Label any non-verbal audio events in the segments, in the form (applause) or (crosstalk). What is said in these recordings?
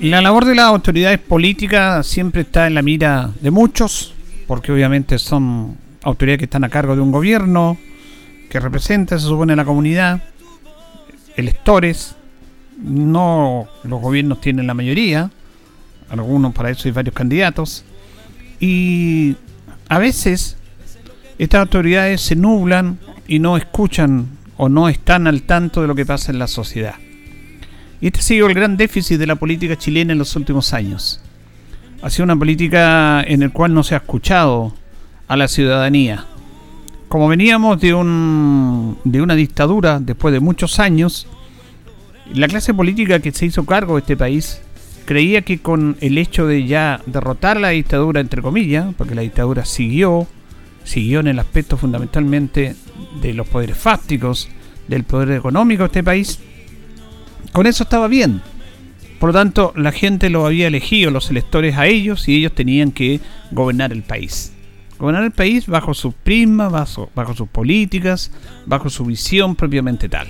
La labor de las autoridades políticas siempre está en la mira de muchos, porque obviamente son autoridades que están a cargo de un gobierno, que representa, se supone, a la comunidad, electores. No los gobiernos tienen la mayoría, algunos para eso hay varios candidatos. Y a veces estas autoridades se nublan y no escuchan o no están al tanto de lo que pasa en la sociedad. Y este ha sido el gran déficit de la política chilena en los últimos años. Ha sido una política en la cual no se ha escuchado a la ciudadanía. Como veníamos de, un, de una dictadura después de muchos años, la clase política que se hizo cargo de este país creía que con el hecho de ya derrotar la dictadura, entre comillas, porque la dictadura siguió, siguió en el aspecto fundamentalmente de los poderes fácticos, del poder económico de este país, con eso estaba bien. Por lo tanto, la gente lo había elegido, los electores a ellos, y ellos tenían que gobernar el país. Gobernar el país bajo sus prismas, bajo, bajo sus políticas, bajo su visión propiamente tal.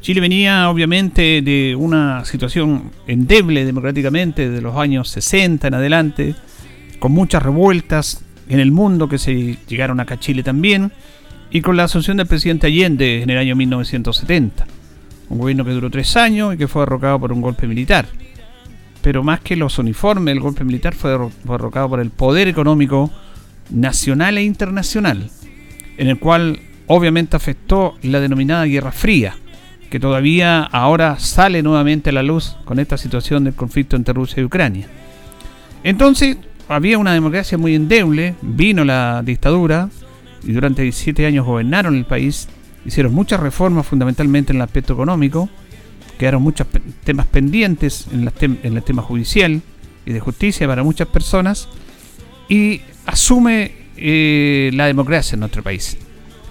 Chile venía obviamente de una situación endeble democráticamente de los años 60 en adelante, con muchas revueltas en el mundo que se llegaron acá a Chile también, y con la asunción del presidente Allende en el año 1970 un gobierno que duró tres años y que fue derrocado por un golpe militar. Pero más que los uniformes, el golpe militar fue derrocado por el poder económico nacional e internacional, en el cual obviamente afectó la denominada Guerra Fría, que todavía ahora sale nuevamente a la luz con esta situación del conflicto entre Rusia y Ucrania. Entonces, había una democracia muy endeble, vino la dictadura y durante 17 años gobernaron el país hicieron muchas reformas fundamentalmente en el aspecto económico, quedaron muchos temas pendientes en, en el tema judicial y de justicia para muchas personas y asume eh, la democracia en nuestro país.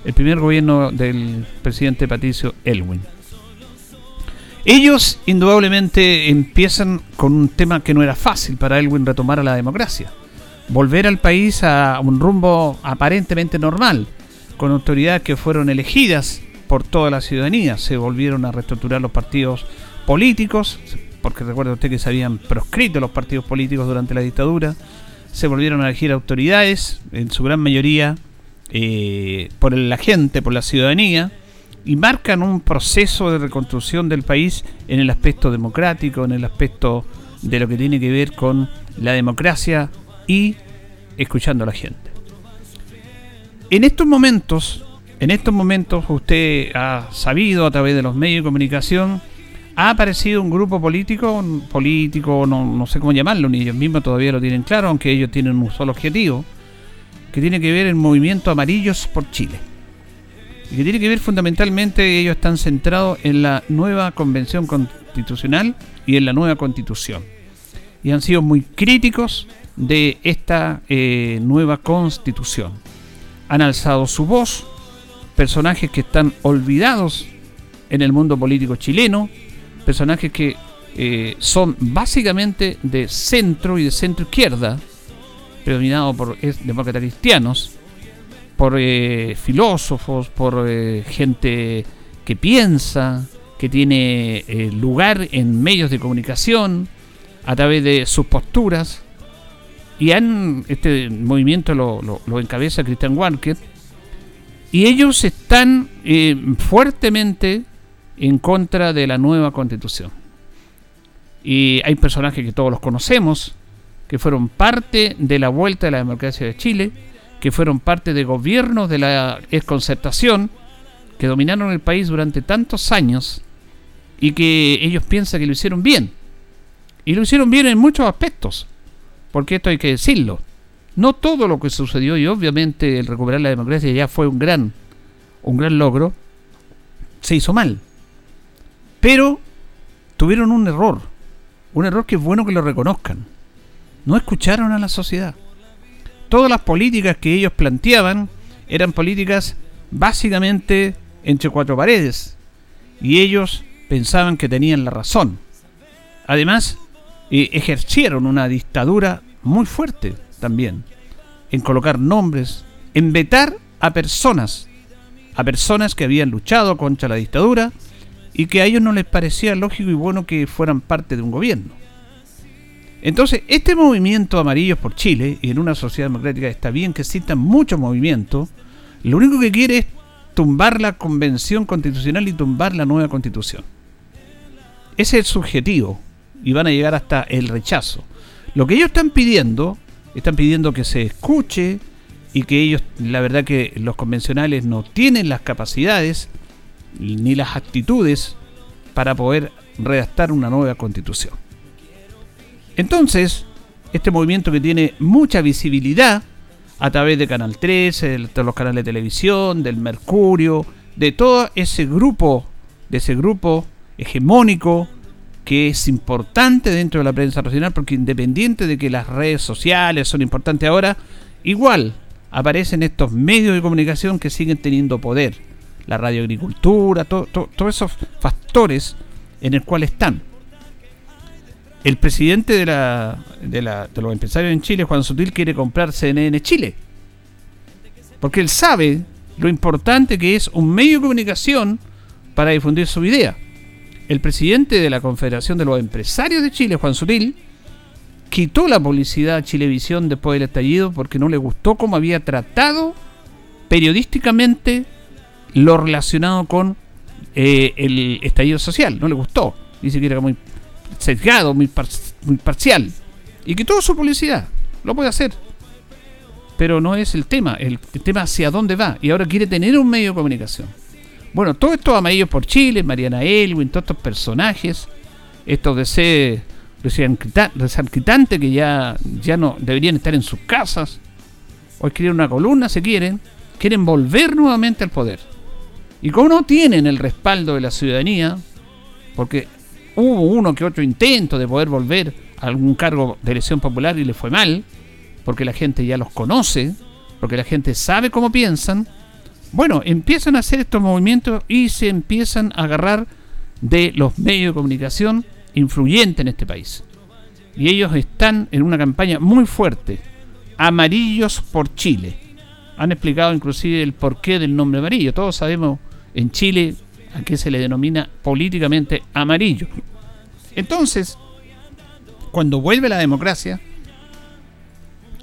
El primer gobierno del presidente Patricio Elwin. Ellos indudablemente empiezan con un tema que no era fácil para Elwin retomar a la democracia. Volver al país a un rumbo aparentemente normal, con autoridades que fueron elegidas por toda la ciudadanía. Se volvieron a reestructurar los partidos políticos, porque recuerda usted que se habían proscrito los partidos políticos durante la dictadura. Se volvieron a elegir autoridades, en su gran mayoría eh, por la gente, por la ciudadanía, y marcan un proceso de reconstrucción del país en el aspecto democrático, en el aspecto de lo que tiene que ver con la democracia y escuchando a la gente. En estos momentos, en estos momentos usted ha sabido a través de los medios de comunicación, ha aparecido un grupo político, político, no, sé cómo llamarlo, ni ellos mismos todavía lo tienen claro, aunque ellos tienen un solo objetivo, que tiene que ver el movimiento Amarillos por Chile. Y que tiene que ver fundamentalmente, ellos están centrados en la nueva convención constitucional y en la nueva constitución. Y han sido muy críticos de esta eh, nueva constitución han alzado su voz, personajes que están olvidados en el mundo político chileno, personajes que eh, son básicamente de centro y de centro izquierda, predominados por demócratas cristianos, por eh, filósofos, por eh, gente que piensa, que tiene lugar en medios de comunicación, a través de sus posturas, y han, este movimiento lo, lo, encabeza Christian Walker, y ellos están eh, fuertemente en contra de la nueva constitución. Y hay personajes que todos los conocemos, que fueron parte de la vuelta de la democracia de Chile, que fueron parte de gobiernos de la exconcertación, que dominaron el país durante tantos años y que ellos piensan que lo hicieron bien. Y lo hicieron bien en muchos aspectos, porque esto hay que decirlo. No todo lo que sucedió y obviamente el recuperar la democracia ya fue un gran un gran logro, se hizo mal. Pero tuvieron un error, un error que es bueno que lo reconozcan. No escucharon a la sociedad. Todas las políticas que ellos planteaban eran políticas básicamente entre cuatro paredes. Y ellos pensaban que tenían la razón. Además, eh, ejercieron una dictadura muy fuerte también. En colocar nombres, en vetar a personas a personas que habían luchado contra la dictadura y que a ellos no les parecía lógico y bueno que fueran parte de un gobierno. Entonces, este movimiento Amarillos por Chile, y en una sociedad democrática está bien que existan muchos movimientos, lo único que quiere es tumbar la convención constitucional y tumbar la nueva constitución. Ese es el subjetivo, y van a llegar hasta el rechazo. Lo que ellos están pidiendo, están pidiendo que se escuche, y que ellos, la verdad que los convencionales no tienen las capacidades ni las actitudes para poder redactar una nueva constitución. Entonces, este movimiento que tiene mucha visibilidad a través de Canal 13, de los canales de televisión, del Mercurio, de todo ese grupo, de ese grupo hegemónico que es importante dentro de la prensa nacional, porque independiente de que las redes sociales son importantes ahora, igual aparecen estos medios de comunicación que siguen teniendo poder. La radioagricultura, todos esos factores en el cual están. El presidente de, la, de, la, de los empresarios en Chile, Juan Sutil, quiere comprar CNN Chile. Porque él sabe lo importante que es un medio de comunicación para difundir su idea. El presidente de la Confederación de los Empresarios de Chile, Juan Sutil, quitó la publicidad a Chilevisión después del estallido porque no le gustó cómo había tratado periodísticamente lo relacionado con eh, el estallido social. No le gustó. Dice que era muy sesgado, muy, muy parcial. Y quitó su publicidad. Lo puede hacer. Pero no es el tema. El, tema hacia dónde va. Y ahora quiere tener un medio de comunicación. Bueno, todos estos amarillos por Chile, Mariana Elwin, todos estos personajes, estos de ser resanquitante que ya, ya no deberían estar en sus casas o escribir una columna se quieren, quieren volver nuevamente al poder. Y como no tienen el respaldo de la ciudadanía, porque hubo uno que otro intento de poder volver a algún cargo de elección popular y le fue mal, porque la gente ya los conoce, porque la gente sabe cómo piensan, bueno, empiezan a hacer estos movimientos y se empiezan a agarrar de los medios de comunicación influyente en este país. Y ellos están en una campaña muy fuerte. Amarillos por Chile. Han explicado inclusive el porqué del nombre amarillo. Todos sabemos en Chile a qué se le denomina políticamente amarillo. Entonces, cuando vuelve la democracia,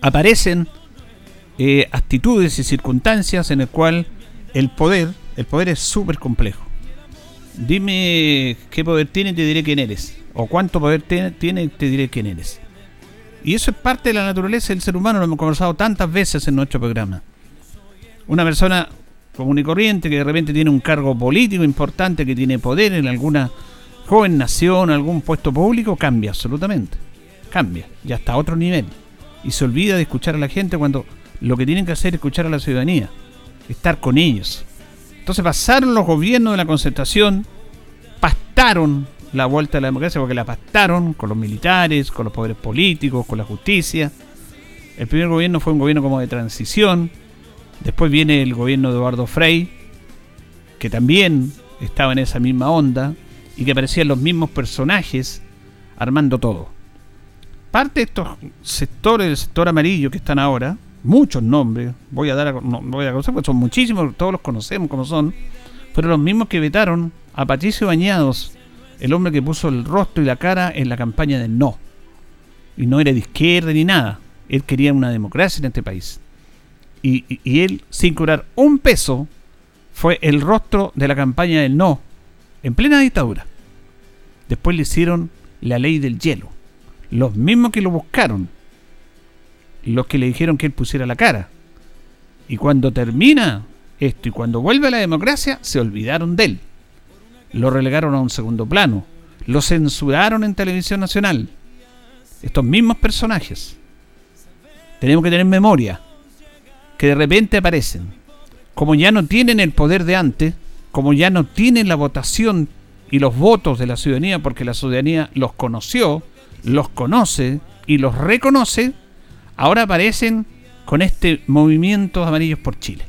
aparecen eh, actitudes y circunstancias en el cual el poder, el poder es súper complejo. Dime qué poder tiene y te diré quién eres. O cuánto poder tiene y te diré quién eres. Y eso es parte de la naturaleza del ser humano, lo hemos conversado tantas veces en nuestro programa. Una persona común y corriente que de repente tiene un cargo político importante, que tiene poder en alguna joven nación, algún puesto público, cambia absolutamente. Cambia, ya está a otro nivel. Y se olvida de escuchar a la gente cuando lo que tienen que hacer es escuchar a la ciudadanía, estar con ellos. Entonces pasaron los gobiernos de la concentración, pastaron la vuelta a la democracia porque la pastaron con los militares, con los poderes políticos, con la justicia. El primer gobierno fue un gobierno como de transición. Después viene el gobierno de Eduardo Frei, que también estaba en esa misma onda y que aparecían los mismos personajes armando todo. Parte de estos sectores del sector amarillo que están ahora, muchos nombres, voy a dar a, voy a conocer, porque son muchísimos, todos los conocemos como son, fueron los mismos que vetaron a Patricio Bañados, el hombre que puso el rostro y la cara en la campaña del no. Y no era de izquierda ni nada. Él quería una democracia en este país. Y, y él, sin curar un peso, fue el rostro de la campaña del no, en plena dictadura. Después le hicieron la ley del hielo. Los mismos que lo buscaron los que le dijeron que él pusiera la cara. Y cuando termina esto y cuando vuelve la democracia se olvidaron de él. Lo relegaron a un segundo plano. Lo censuraron en televisión nacional. Estos mismos personajes. Tenemos que tener memoria. Que de repente aparecen. Como ya no tienen el poder de antes, como ya no tienen la votación y los votos de la ciudadanía porque la ciudadanía los conoció, los conoce y los reconoce, ahora aparecen con este movimiento amarillos por Chile.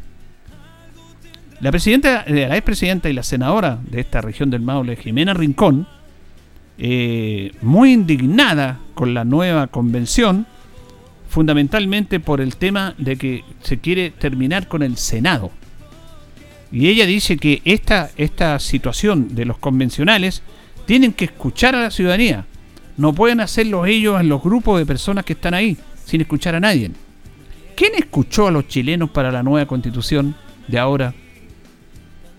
La presidenta, eh, la expresidenta y la senadora de esta región del Maule, Jimena Rincón, eh, muy indignada con la nueva convención, fundamentalmente por el tema de que se quiere terminar con el Senado. Y ella dice que esta, esta situación de los convencionales tienen que escuchar a la ciudadanía. No pueden hacerlo ellos en los grupos de personas que están ahí, sin escuchar a nadie. ¿Quién escuchó a los chilenos para la nueva constitución de ahora?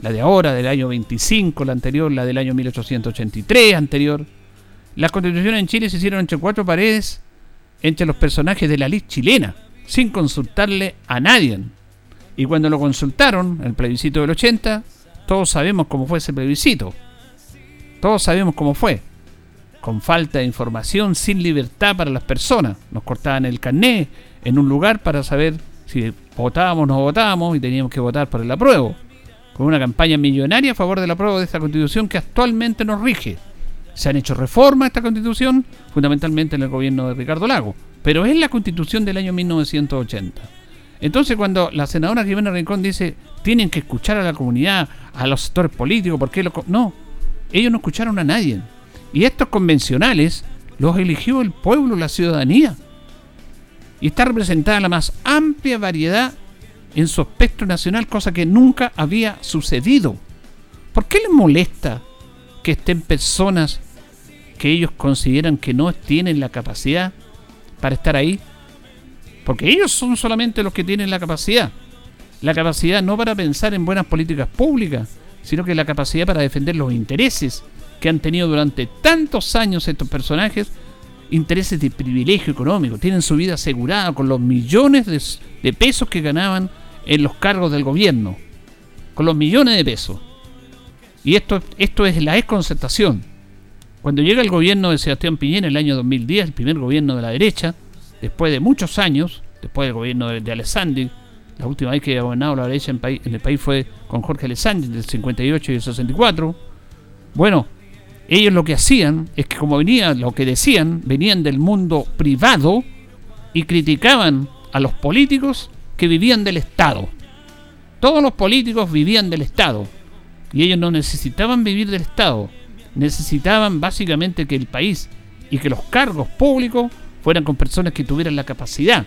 la de ahora, del año 25, la anterior, la del año 1883 anterior. Las constituciones en Chile se hicieron entre cuatro paredes, entre los personajes de la ley chilena, sin consultarle a nadie. Y cuando lo consultaron, el plebiscito del 80, todos sabemos cómo fue ese plebiscito. Todos sabemos cómo fue. Con falta de información, sin libertad para las personas. Nos cortaban el carné en un lugar para saber si votábamos o no votábamos y teníamos que votar por el apruebo con una campaña millonaria a favor de la prueba de esta constitución que actualmente nos rige. Se han hecho reformas a esta constitución, fundamentalmente en el gobierno de Ricardo Lago, pero es la constitución del año 1980. Entonces cuando la senadora Jimena Rincón dice, tienen que escuchar a la comunidad, a los sectores políticos, ¿por qué lo...? No, ellos no escucharon a nadie. Y estos convencionales los eligió el pueblo, la ciudadanía. Y está representada la más amplia variedad en su espectro nacional, cosa que nunca había sucedido. ¿Por qué les molesta que estén personas que ellos consideran que no tienen la capacidad para estar ahí? Porque ellos son solamente los que tienen la capacidad. La capacidad no para pensar en buenas políticas públicas, sino que la capacidad para defender los intereses que han tenido durante tantos años estos personajes, intereses de privilegio económico, tienen su vida asegurada con los millones de, pesos que ganaban en los cargos del gobierno, con los millones de pesos. Y esto, esto es la desconcertación. Cuando llega el gobierno de Sebastián Piñera en el año 2010, el primer gobierno de la derecha, después de muchos años, después del gobierno de, de Alessandri, la última vez que ha gobernado la derecha en, en, el país fue con Jorge Alessandri, del 58 y el 64. Bueno, ellos lo que hacían es que como venían, lo que decían, venían del mundo privado y criticaban a los políticos que vivían del Estado. Todos los políticos vivían del Estado. Y ellos no necesitaban vivir del Estado. Necesitaban básicamente que el país y que los cargos públicos fueran con personas que tuvieran la capacidad.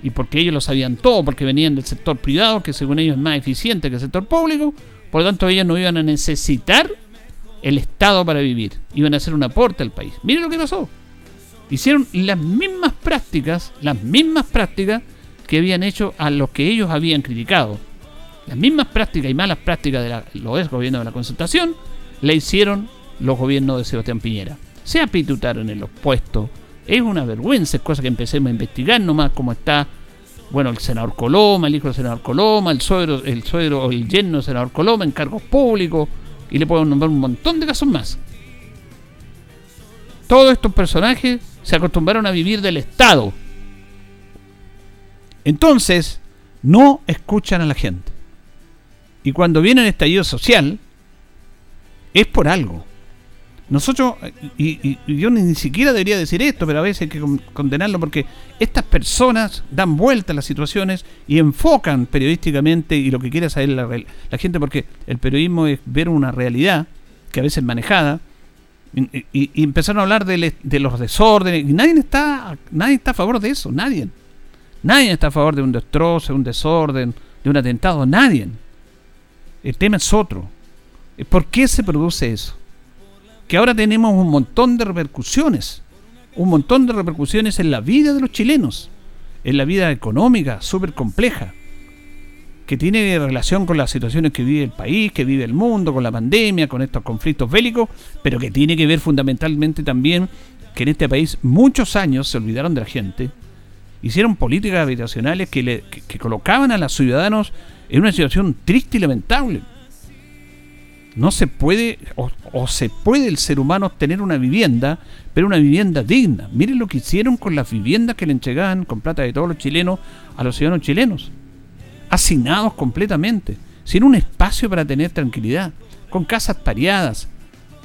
Y porque ellos lo sabían todo, porque venían del sector privado, que según ellos es más eficiente que el sector público, por lo tanto ellos no iban a necesitar el Estado para vivir. Iban a hacer un aporte al país. Miren lo que pasó. Hicieron las mismas prácticas, las mismas prácticas que habían hecho a los que ellos habían criticado. Las mismas prácticas y malas prácticas de la, los gobiernos de la consultación le hicieron los gobiernos de Sebastián Piñera. Se apitutaron en los puestos. Es una vergüenza, es cosa que empecemos a investigar nomás cómo está, bueno, el senador Coloma, el hijo del senador Coloma, el suegro, el suegro o el yerno del senador Coloma en cargos públicos, y le puedo nombrar un montón de casos más. Todos estos personajes se acostumbraron a vivir del Estado, entonces, no escuchan a la gente. Y cuando viene el estallido social, es por algo. Nosotros, y, yo ni siquiera debería decir esto, pero a veces hay que condenarlo porque estas personas dan vuelta a las situaciones y enfocan periodísticamente y lo que quiere saber la, la gente, porque el periodismo es ver una realidad que a veces es manejada, y, y, empezaron a hablar de, de, los desórdenes, y nadie está, nadie está a favor de eso, nadie. Nadie está a favor de un destrozo, de un desorden, de un atentado. Nadie. El tema es otro. ¿Por qué se produce eso? Que ahora tenemos un montón de repercusiones. Un montón de repercusiones en la vida de los chilenos. En la vida económica, súper compleja. Que tiene relación con las situaciones que vive el país, que vive el mundo, con la pandemia, con estos conflictos bélicos, pero que tiene que ver fundamentalmente también que en este país muchos años se olvidaron de la gente, hicieron políticas habitacionales que, le, colocaban a los ciudadanos en una situación triste y lamentable. No se puede, o, se puede el ser humano tener una vivienda, pero una vivienda digna. Miren lo que hicieron con las viviendas que le entregaban con plata de todos los chilenos a los ciudadanos chilenos. Asignados completamente, sin un espacio para tener tranquilidad, con casas pareadas,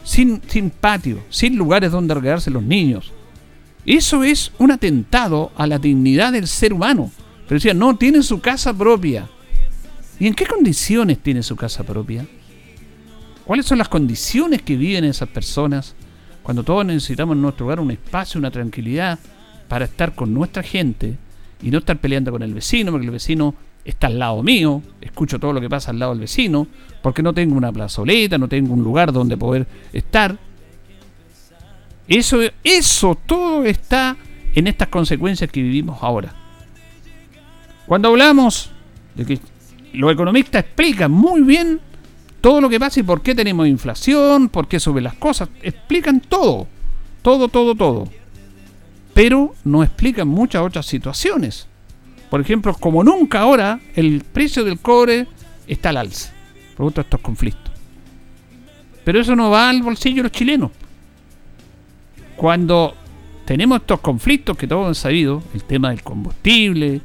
sin, sin patio, sin lugares donde regalarse los niños. Eso es un atentado a la dignidad del ser humano. Pero decía, no, tiene su casa propia. ¿Y en qué condiciones tiene su casa propia? ¿Cuáles son las condiciones que viven esas personas cuando todos necesitamos en nuestro hogar un espacio, una tranquilidad para estar con nuestra gente y no estar peleando con el vecino, porque el vecino está al lado mío, escucho todo lo que pasa al lado del vecino, porque no tengo una plazoleta, no tengo un lugar donde poder estar. Eso, eso todo está en estas consecuencias que vivimos ahora. Cuando hablamos de que los economistas explican muy bien todo lo que pasa y por qué tenemos inflación, por qué suben las cosas. Explican todo, todo, todo, todo. Pero no explican muchas otras situaciones. Por ejemplo, como nunca ahora, el precio del cobre está al alza, producto de estos conflictos. Pero eso no va al bolsillo de los chilenos. Cuando tenemos estos conflictos que todos han sabido, el tema del combustible,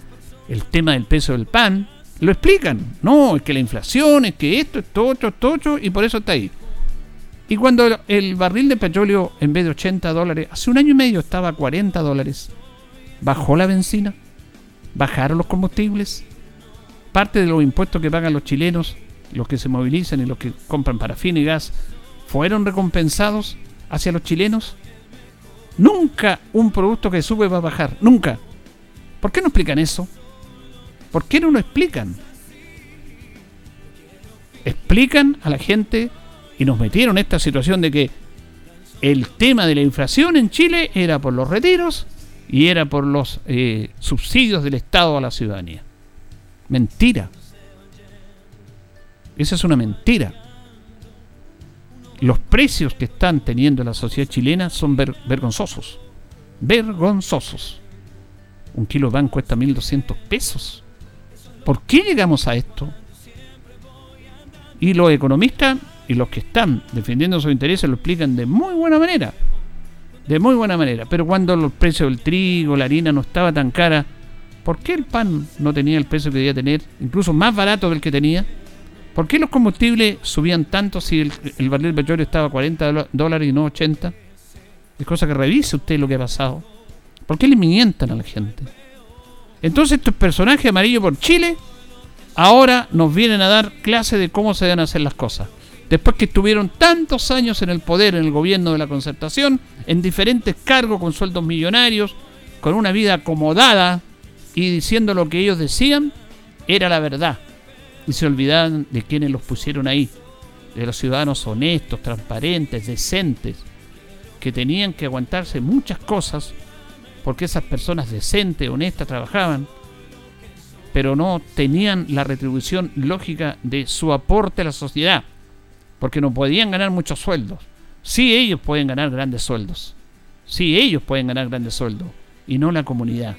el tema del peso del pan, lo explican. No, es que la inflación, es que esto, esto, esto, otro, y por eso está ahí. Y cuando el barril de petróleo, en vez de 80 dólares, hace un año y medio estaba a 40 dólares, bajó la benzina, bajaron los combustibles, parte de los impuestos que pagan los chilenos, los que se movilizan y los que compran parafina y gas, fueron recompensados hacia los chilenos. Nunca un producto que sube va a bajar, nunca. ¿Por qué no explican eso? ¿Por qué no lo explican? Explican a la gente y nos metieron esta situación de que el tema de la inflación en Chile era por los retiros y era por los eh, subsidios del Estado a la ciudadanía. Mentira. Esa es una mentira. Los precios que están teniendo la sociedad chilena son vergonzosos. Vergonzosos. Un kilo de pan cuesta 1.200 pesos. ¿Por qué llegamos a esto? Y los economistas y los que están defendiendo sus intereses lo explican de muy buena manera. De muy buena manera. Pero cuando los precios del trigo, la harina no estaba tan cara, ¿por qué el pan no tenía el precio que debía tener? Incluso más barato del que tenía. ¿Por qué los combustibles subían tanto si el, barril de petróleo estaba a 40 dólares y no 80? Es cosa que revise usted lo que ha pasado. ¿Por qué le mientan a la gente? Entonces estos personajes amarillos por Chile ahora nos vienen a dar clase de cómo se deben hacer las cosas. Después que estuvieron tantos años en el poder, en el gobierno de la concertación, en diferentes cargos con sueldos millonarios, con una vida acomodada y diciendo lo que ellos decían, era la verdad. Y se olvidaban de quienes los pusieron ahí, de los ciudadanos honestos, transparentes, decentes, que tenían que aguantarse muchas cosas porque esas personas decentes, honestas, trabajaban, pero no tenían la retribución lógica de su aporte a la sociedad, porque no podían ganar muchos sueldos. Sí, ellos pueden ganar grandes sueldos. Sí, ellos pueden ganar grandes sueldos, y no la comunidad.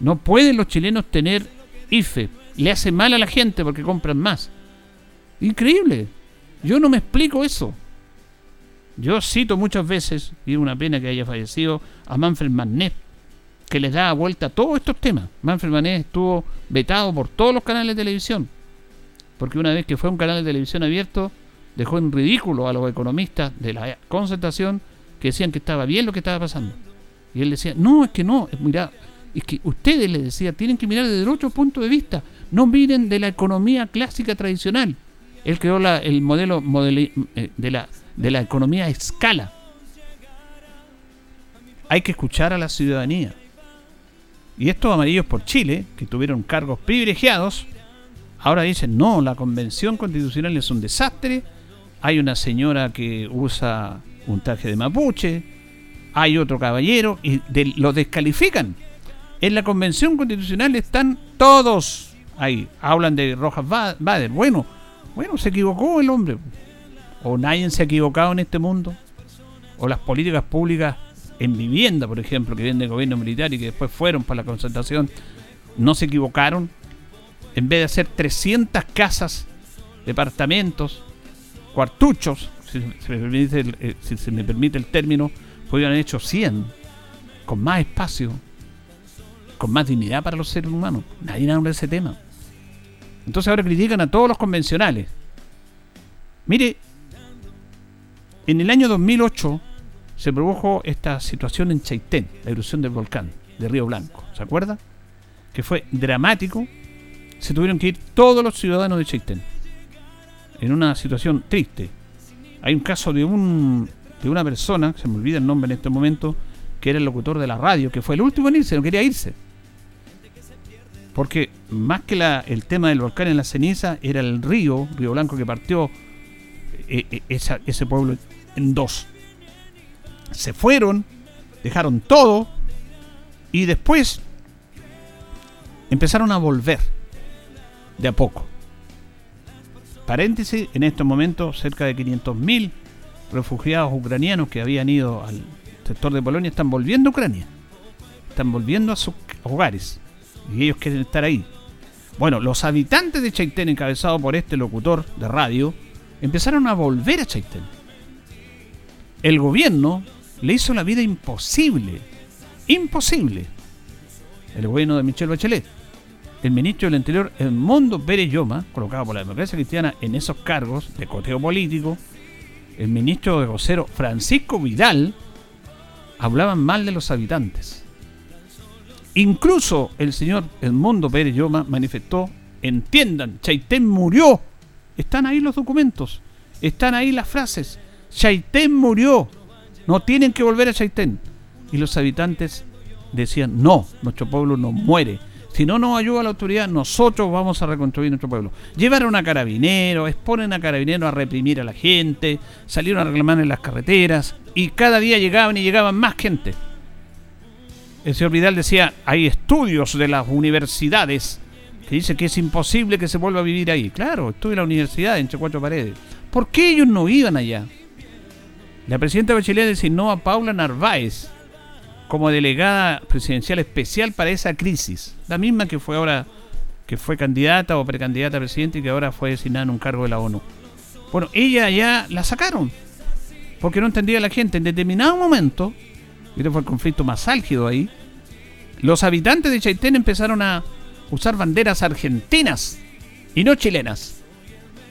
No pueden los chilenos tener IFE. Le hace mal a la gente porque compran más. Increíble. Yo no me explico eso. Yo cito muchas veces, y es una pena que haya fallecido, a Manfred Magnet, que les da vuelta a todos estos temas. Manfred Magnet estuvo vetado por todos los canales de televisión, porque una vez que fue un canal de televisión abierto, dejó en ridículo a los economistas de la concentración que decían que estaba bien lo que estaba pasando. Y él decía, no, es que no, mira, es que ustedes, le decía, tienen que mirar desde otro punto de vista, no miren de la economía clásica tradicional. Él creó la, el modelo eh, de la de la economía a escala. Hay que escuchar a la ciudadanía. Y estos amarillos por Chile, que tuvieron cargos privilegiados, ahora dicen, no, la convención constitucional es un desastre, hay una señora que usa un traje de mapuche, hay otro caballero, y lo descalifican. En la convención constitucional están todos ahí. Hablan de Rojas Bader. Bueno, bueno, se equivocó el hombre o nadie se ha equivocado en este mundo, o las políticas públicas en vivienda, por ejemplo, que vienen del gobierno militar y que después fueron para la concentración, no se equivocaron. en vez de hacer 300 casas, departamentos, cuartuchos, si se me permite el, eh, si se me permite el término, podrían haber hecho 100, con más espacio, con más dignidad para los seres humanos. Nadie habla de ese tema. Entonces ahora critican a todos los convencionales. Mire, en el año 2008 se produjo esta situación en Chaitén, la erupción del volcán de Río Blanco. ¿Se acuerda? Que fue dramático. Se tuvieron que ir todos los ciudadanos de Chaitén. En una situación triste. Hay un caso de un de una persona, se me olvida el nombre en este momento, que era el locutor de la radio, que fue el último en irse, no quería irse. Porque más que la, el tema del volcán en la ceniza, era el río, Río Blanco, que partió eh, eh, ese pueblo en dos. Se fueron, dejaron todo y después empezaron a volver de a poco. Paréntesis, en este momento cerca de 500.000 refugiados ucranianos que habían ido al sector de Polonia están volviendo a Ucrania. Están volviendo a sus hogares. Y ellos quieren estar ahí. Bueno, los habitantes de Chaitén, encabezados por este locutor de radio, empezaron a volver a Chaitén. El gobierno le hizo la vida imposible. Imposible. El gobierno de Michelle Bachelet. El ministro del Interior, Edmundo Pérez colocado por la democracia cristiana en esos cargos de coteo político, el ministro de vocero Francisco Vidal, hablaban mal de los habitantes. Incluso el señor Edmundo Pérez manifestó, entiendan, Chaitén murió. Están ahí los documentos, están ahí las frases. Chaitén murió, no tienen que volver a Chaitén. Y los habitantes decían, no, nuestro pueblo no muere. Si no nos ayuda la autoridad, nosotros vamos a reconstruir nuestro pueblo. Llevaron a carabineros, exponen a carabineros a reprimir a la gente, salieron a reclamar en las carreteras y cada día llegaban y llegaban más gente. El señor Vidal decía, hay estudios de las universidades que dicen que es imposible que se vuelva a vivir ahí. Claro, estuve en la universidad entre cuatro paredes. ¿Por qué ellos no iban allá? La presidenta Bachelet designó a Paula Narváez como delegada presidencial especial para esa crisis. La misma que fue ahora, que fue candidata o precandidata a presidente y que ahora fue designada en un cargo de la ONU. Bueno, ella ya la sacaron. Porque no entendía la gente. En determinado momento, este fue el conflicto más álgido ahí, los habitantes de Chaitén empezaron a usar banderas argentinas y no chilenas.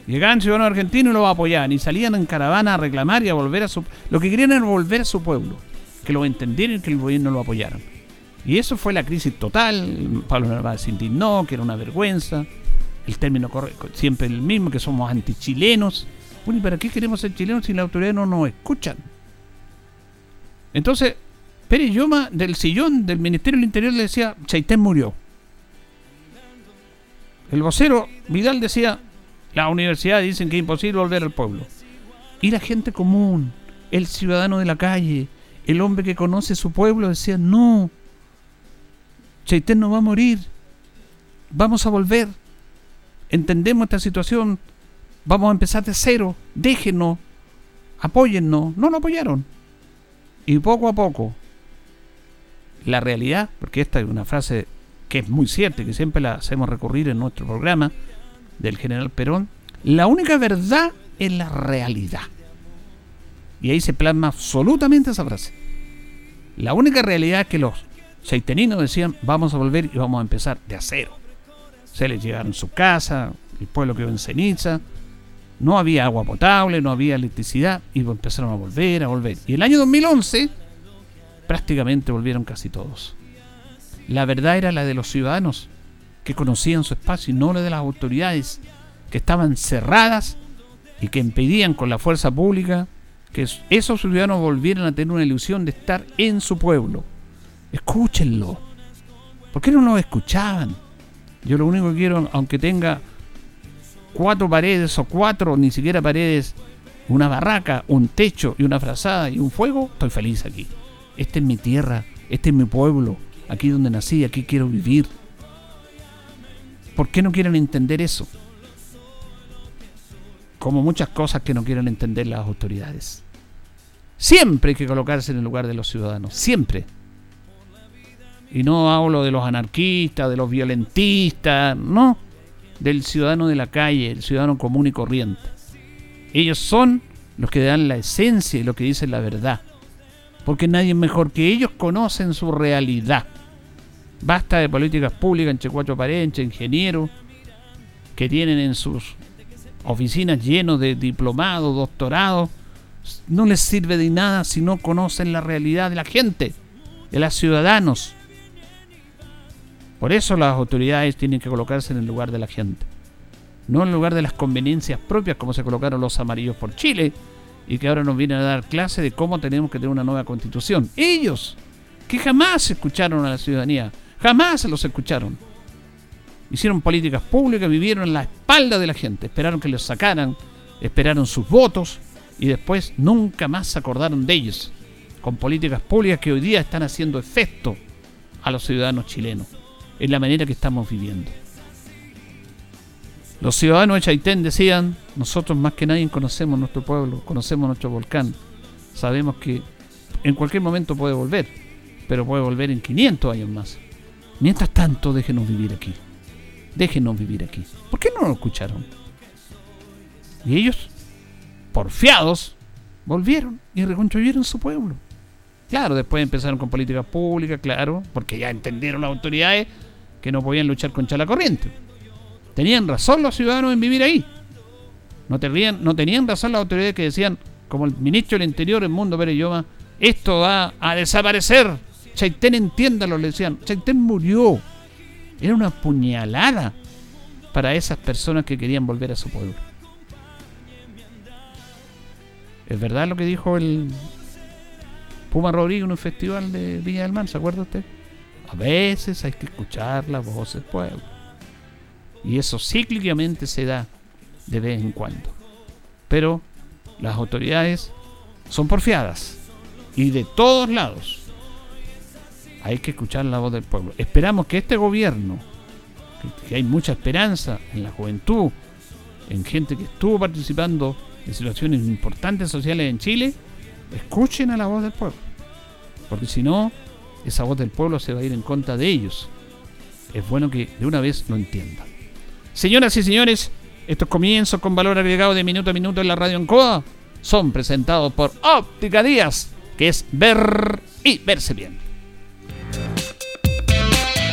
Llegaban ciudadanos argentinos y lo apoyaban y salían en caravana a reclamar y a volver a su... Lo que querían era volver a su pueblo que lo entendieron y que el gobierno lo apoyaran. Y eso fue la crisis total. Pablo Narváez se indignó, que era una vergüenza. El término correcto, siempre el mismo, que somos antichilenos. Bueno, ¿y para qué queremos ser chilenos si la autoridad no nos escuchan? Entonces, Pérez Yoma del sillón del Ministerio del Interior le decía, Chaitén murió. El vocero Vidal decía, la universidad dicen que es imposible volver al pueblo. Y la gente común, el ciudadano de la calle, el hombre que conoce su pueblo decía, no, Chaitén no va a morir, vamos a volver, entendemos esta situación, vamos a empezar de cero, déjenos, apóyennos, no lo apoyaron. Y poco a poco, la realidad, porque esta es una frase que es muy cierta y que siempre la hacemos recurrir en nuestro programa del general Perón, la única verdad es la realidad. Y ahí se plasma absolutamente esa frase. La única realidad es que los seiteninos decían, vamos a volver y vamos a empezar de acero. Se les llegaron su casa, el pueblo quedó en ceniza, no había agua potable, no había electricidad, y empezaron a volver, a volver. Y el año 2011, prácticamente volvieron casi todos. La verdad era la de los ciudadanos, que conocían su espacio, y no la de las autoridades, que estaban cerradas y que impedían con la fuerza pública que esos ciudadanos volvieran a tener una ilusión de estar en su pueblo. Escúchenlo. ¿Por qué no lo escuchaban? Yo lo único que quiero, aunque tenga cuatro paredes o cuatro, ni siquiera paredes, una barraca, un techo y una frazada y un fuego, estoy feliz aquí. Esta es mi tierra, este es mi pueblo, aquí donde nací, aquí quiero vivir. ¿Por qué no quieren entender eso? como muchas cosas que no quieren entender las autoridades. Siempre hay que colocarse en el lugar de los ciudadanos, siempre. Y no hablo de los anarquistas, de los violentistas, no. del ciudadano de la calle, el ciudadano común y corriente. Ellos son los que dan la esencia y lo que dicen la verdad. Porque nadie mejor que ellos conocen su realidad. Basta de políticas públicas entre cuatro paredes, ingenieros, que tienen en sus oficinas llenos de diplomados, doctorados. No les sirve de nada si no conocen la realidad de la gente, de los ciudadanos. Por eso las autoridades tienen que colocarse en el lugar de la gente. No en el lugar de las conveniencias propias como se colocaron los amarillos por Chile y que ahora nos vienen a dar clase de cómo tenemos que tener una nueva constitución. Ellos, que jamás escucharon a la ciudadanía, jamás los escucharon. Hicieron políticas públicas, vivieron en la espalda de la gente, esperaron que los sacaran, esperaron sus votos y después nunca más se acordaron de ellos, con políticas públicas que hoy día están haciendo efecto a los ciudadanos chilenos en la manera que estamos viviendo. Los ciudadanos de Chaitén decían, nosotros más que nadie conocemos nuestro pueblo, conocemos nuestro volcán, sabemos que en cualquier momento puede volver, pero puede volver en 500 años más. Mientras tanto, déjenos vivir aquí. Déjenos vivir aquí. ¿Por qué no lo escucharon? Y ellos, porfiados, volvieron y reconstruyeron su pueblo. Claro, después empezaron con políticas públicas, claro, porque ya entendieron las autoridades que no podían luchar contra la corriente. Tenían razón los ciudadanos en vivir ahí. No tenían, no tenían razón las autoridades que decían, como el ministro del Interior, en Mundo Pérez esto va a desaparecer. Chaitén, entiéndalo, le decían. Chaitén murió. Era una puñalada para esas personas que querían volver a su pueblo. ¿Es verdad lo que dijo el Puma Rodríguez en un festival de Villa del Mar? ¿Se acuerda usted? A veces hay que escuchar la voz del pueblo. Y eso cíclicamente se da de vez en cuando. Pero las autoridades son porfiadas. Y de todos lados hay que escuchar la voz del pueblo. Esperamos que este gobierno, que, hay mucha esperanza en la juventud, en gente que estuvo participando en situaciones importantes sociales en Chile, escuchen a la voz del pueblo. Porque si no, esa voz del pueblo se va a ir en contra de ellos. Es bueno que de una vez lo entiendan. Señoras y señores, estos comienzos con valor agregado de minuto a minuto en la radio en Coa son presentados por Óptica Díaz, que es ver y verse bien.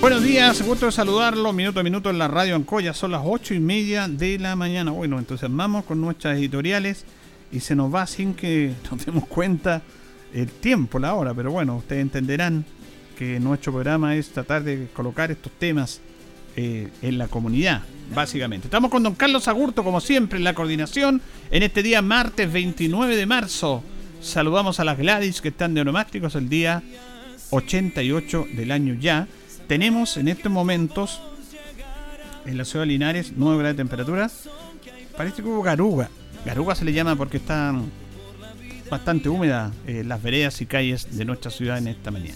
Buenos días, gusto de saludarlo. Minuto a minuto en la radio Ancoya. Son las ocho y media de la mañana. Bueno, entonces vamos con nuestras editoriales y se nos va sin que (laughs) nos demos cuenta el tiempo, la hora. Pero bueno, ustedes entenderán que nuestro programa es tratar de colocar estos temas eh, en la comunidad básicamente. Estamos con don Carlos Agurto, como siempre, en la coordinación, en este día martes 29 de marzo. Saludamos a las Gladys que están de onomásticos el día 88 del año ya. Tenemos en estos momentos en la ciudad de Linares 9 grados de temperatura. Parece que hubo garuga. Garuga se le llama porque están bastante húmedas eh, las veredas y calles de nuestra ciudad en esta mañana.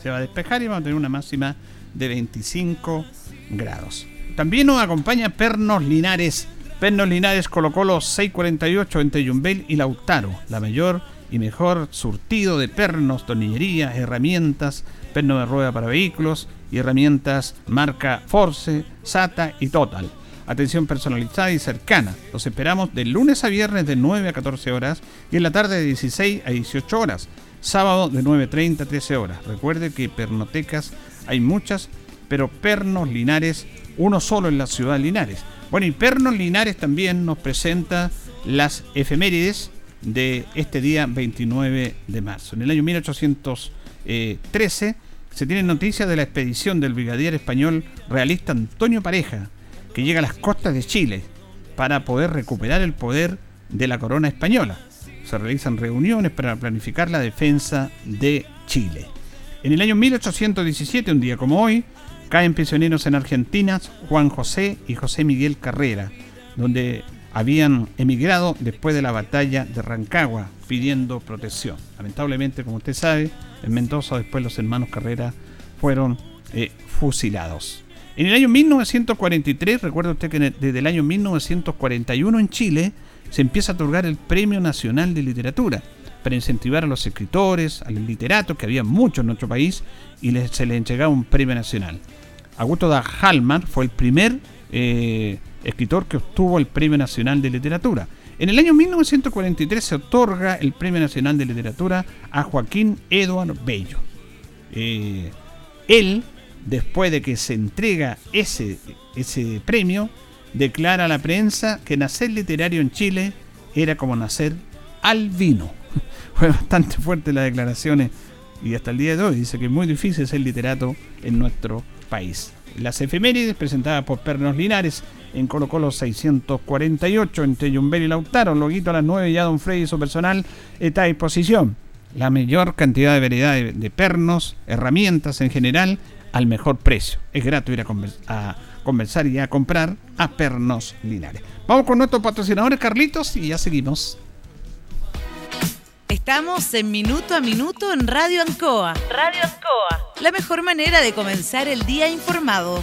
Se va a despejar y vamos a tener una máxima de 25 grados. También nos acompaña Pernos Linares. Pernos Linares colocó los 648 entre Yumbel y Lautaro, la mayor y mejor surtido de pernos, tornillería, herramientas, perno de rueda para vehículos y herramientas marca Force, SATA y Total. Atención personalizada y cercana. Los esperamos de lunes a viernes de 9 a 14 horas y en la tarde de 16 a 18 horas. Sábado de 9.30 a 13 horas. Recuerde que pernotecas hay muchas, pero Pernos Linares uno solo en la ciudad de Linares. Bueno, y Pernos Linares también nos presenta las efemérides de este día 29 de marzo. En el año 1813 se tiene noticia de la expedición del brigadier español realista Antonio Pareja, que llega a las costas de Chile para poder recuperar el poder de la corona española. Se realizan reuniones para planificar la defensa de Chile. En el año 1817, un día como hoy, Caen prisioneros en Argentina Juan José y José Miguel Carrera, donde habían emigrado después de la batalla de Rancagua pidiendo protección. Lamentablemente, como usted sabe, en Mendoza después los hermanos Carrera fueron eh, fusilados. En el año 1943, recuerda usted que desde el año 1941 en Chile se empieza a otorgar el Premio Nacional de Literatura para incentivar a los escritores, a los literatos, que había muchos en nuestro país, y se les entregaba un premio nacional. Augusto da Halmar fue el primer eh, escritor que obtuvo el Premio Nacional de Literatura. En el año 1943 se otorga el Premio Nacional de Literatura a Joaquín Eduardo Bello. Eh, él, después de que se entrega ese, ese premio, declara a la prensa que nacer literario en Chile era como nacer al vino. (laughs) Fue bastante fuerte las declaraciones y hasta el día de hoy dice que es muy difícil ser literato en nuestro país. Las efemérides presentadas por Pernos Linares en Colo Colo 648 entre Jumbel y Lautaro, Loguito a las 9 ya Don Freddy y su personal está a disposición. La mayor cantidad de variedad de, pernos, herramientas en general, al mejor precio. Es grato ir a, a conversar y a comprar a Pernos Linares. Vamos con nuestros patrocinadores, Carlitos, y ya seguimos. Estamos en Minuto a Minuto en Radio Ancoa. Radio Ancoa. La mejor manera de comenzar el día informado.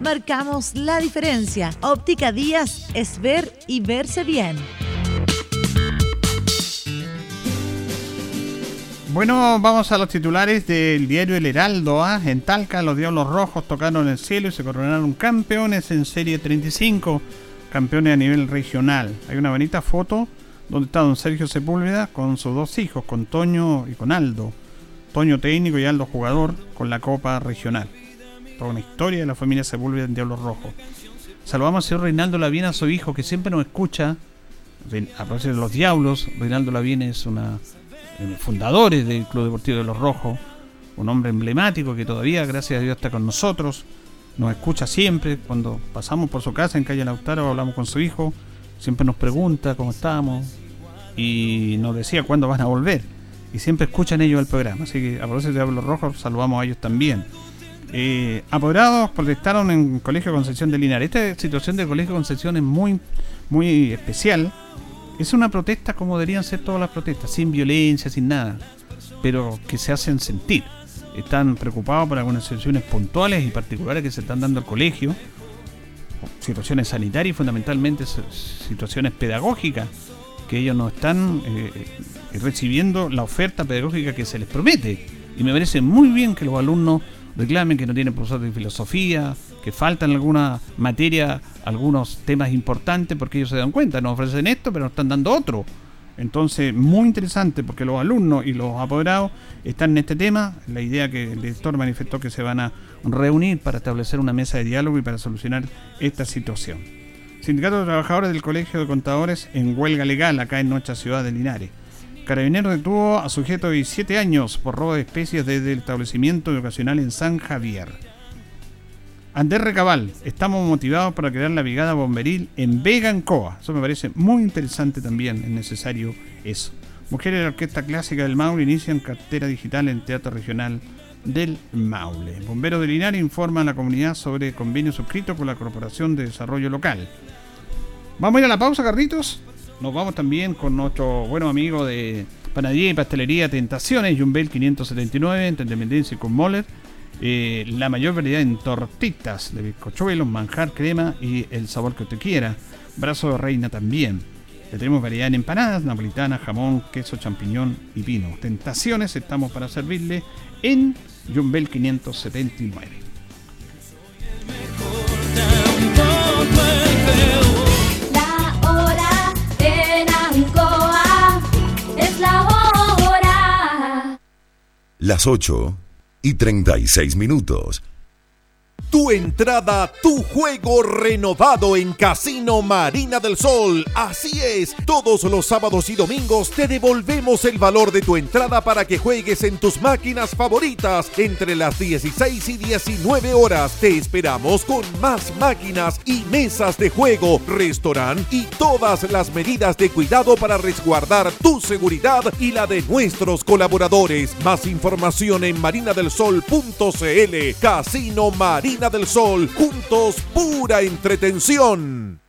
Marcamos la diferencia. Óptica Díaz es ver y verse bien. Bueno, vamos a los titulares del diario El Heraldo. ¿ah? En Talca, los Diablos Rojos tocaron el cielo y se coronaron campeones en Serie 35, campeones a nivel regional. Hay una bonita foto donde está don Sergio Sepúlveda con sus dos hijos, con Toño y con Aldo. Toño técnico y Aldo jugador con la Copa Regional. Toda una historia de la familia Sepúlveda en Diablos Rojos. Saludamos al señor Reinaldo a su hijo, que siempre nos escucha. A propósito de los Diablos, Reinaldo Lavín es una de fundadores del Club Deportivo de los Rojos, un hombre emblemático que todavía, gracias a Dios, está con nosotros. Nos escucha siempre. Cuando pasamos por su casa en calle Lautaro, hablamos con su hijo siempre nos pregunta cómo estamos y nos decía cuándo van a volver. Y siempre escuchan ellos el programa. Así que a propósito de Diablo Rojo, saludamos a ellos también. Eh, apoderados protestaron en Colegio Concepción de Linares. Esta situación del Colegio Concepción es muy, muy especial. Es una protesta como deberían ser todas las protestas, sin violencia, sin nada, pero que se hacen sentir. Están preocupados por algunas situaciones puntuales y particulares que se están dando al colegio situaciones sanitarias y fundamentalmente situaciones pedagógicas, que ellos no están eh, recibiendo la oferta pedagógica que se les promete. Y me parece muy bien que los alumnos reclamen que no tienen profesor de filosofía, que faltan alguna materia, algunos temas importantes, porque ellos se dan cuenta, nos ofrecen esto, pero nos están dando otro. Entonces, muy interesante porque los alumnos y los apoderados están en este tema. La idea que el director manifestó que se van a reunir para establecer una mesa de diálogo y para solucionar esta situación. Sindicato de Trabajadores del Colegio de Contadores en huelga legal acá en nuestra ciudad de Linares. Carabinero detuvo a sujeto de 17 años por robo de especies desde el establecimiento ocasional en San Javier. Andrés Recabal, estamos motivados para crear la brigada bomberil en Vega Coa. Eso me parece muy interesante también, es necesario eso. Mujeres de la Orquesta Clásica del Maule inician cartera digital en Teatro Regional del Maule. Bomberos de Linares informa a la comunidad sobre convenio suscrito con la Corporación de Desarrollo Local. Vamos a ir a la pausa, Carlitos. Nos vamos también con nuestro buen amigo de Panadería y Pastelería Tentaciones, Jumbel 579, entre Independencia y con Moller eh, la mayor variedad en tortitas de bizcochuelos, manjar, crema y el sabor que usted quiera. Brazo de reina también. Ya tenemos variedad en empanadas, napolitana, jamón, queso, champiñón y vino. Tentaciones, estamos para servirle en Jumbel 579. Las 8 y 36 minutos. Tu entrada, tu juego renovado en Casino Marina del Sol. Así es, todos los sábados y domingos te devolvemos el valor de tu entrada para que juegues en tus máquinas favoritas entre las 16 y 19 horas. Te esperamos con más máquinas y mesas de juego, restaurante y todas las medidas de cuidado para resguardar tu seguridad y la de nuestros colaboradores. Más información en marinadelsol.cl. Casino Marina del Sol, juntos pura entretención.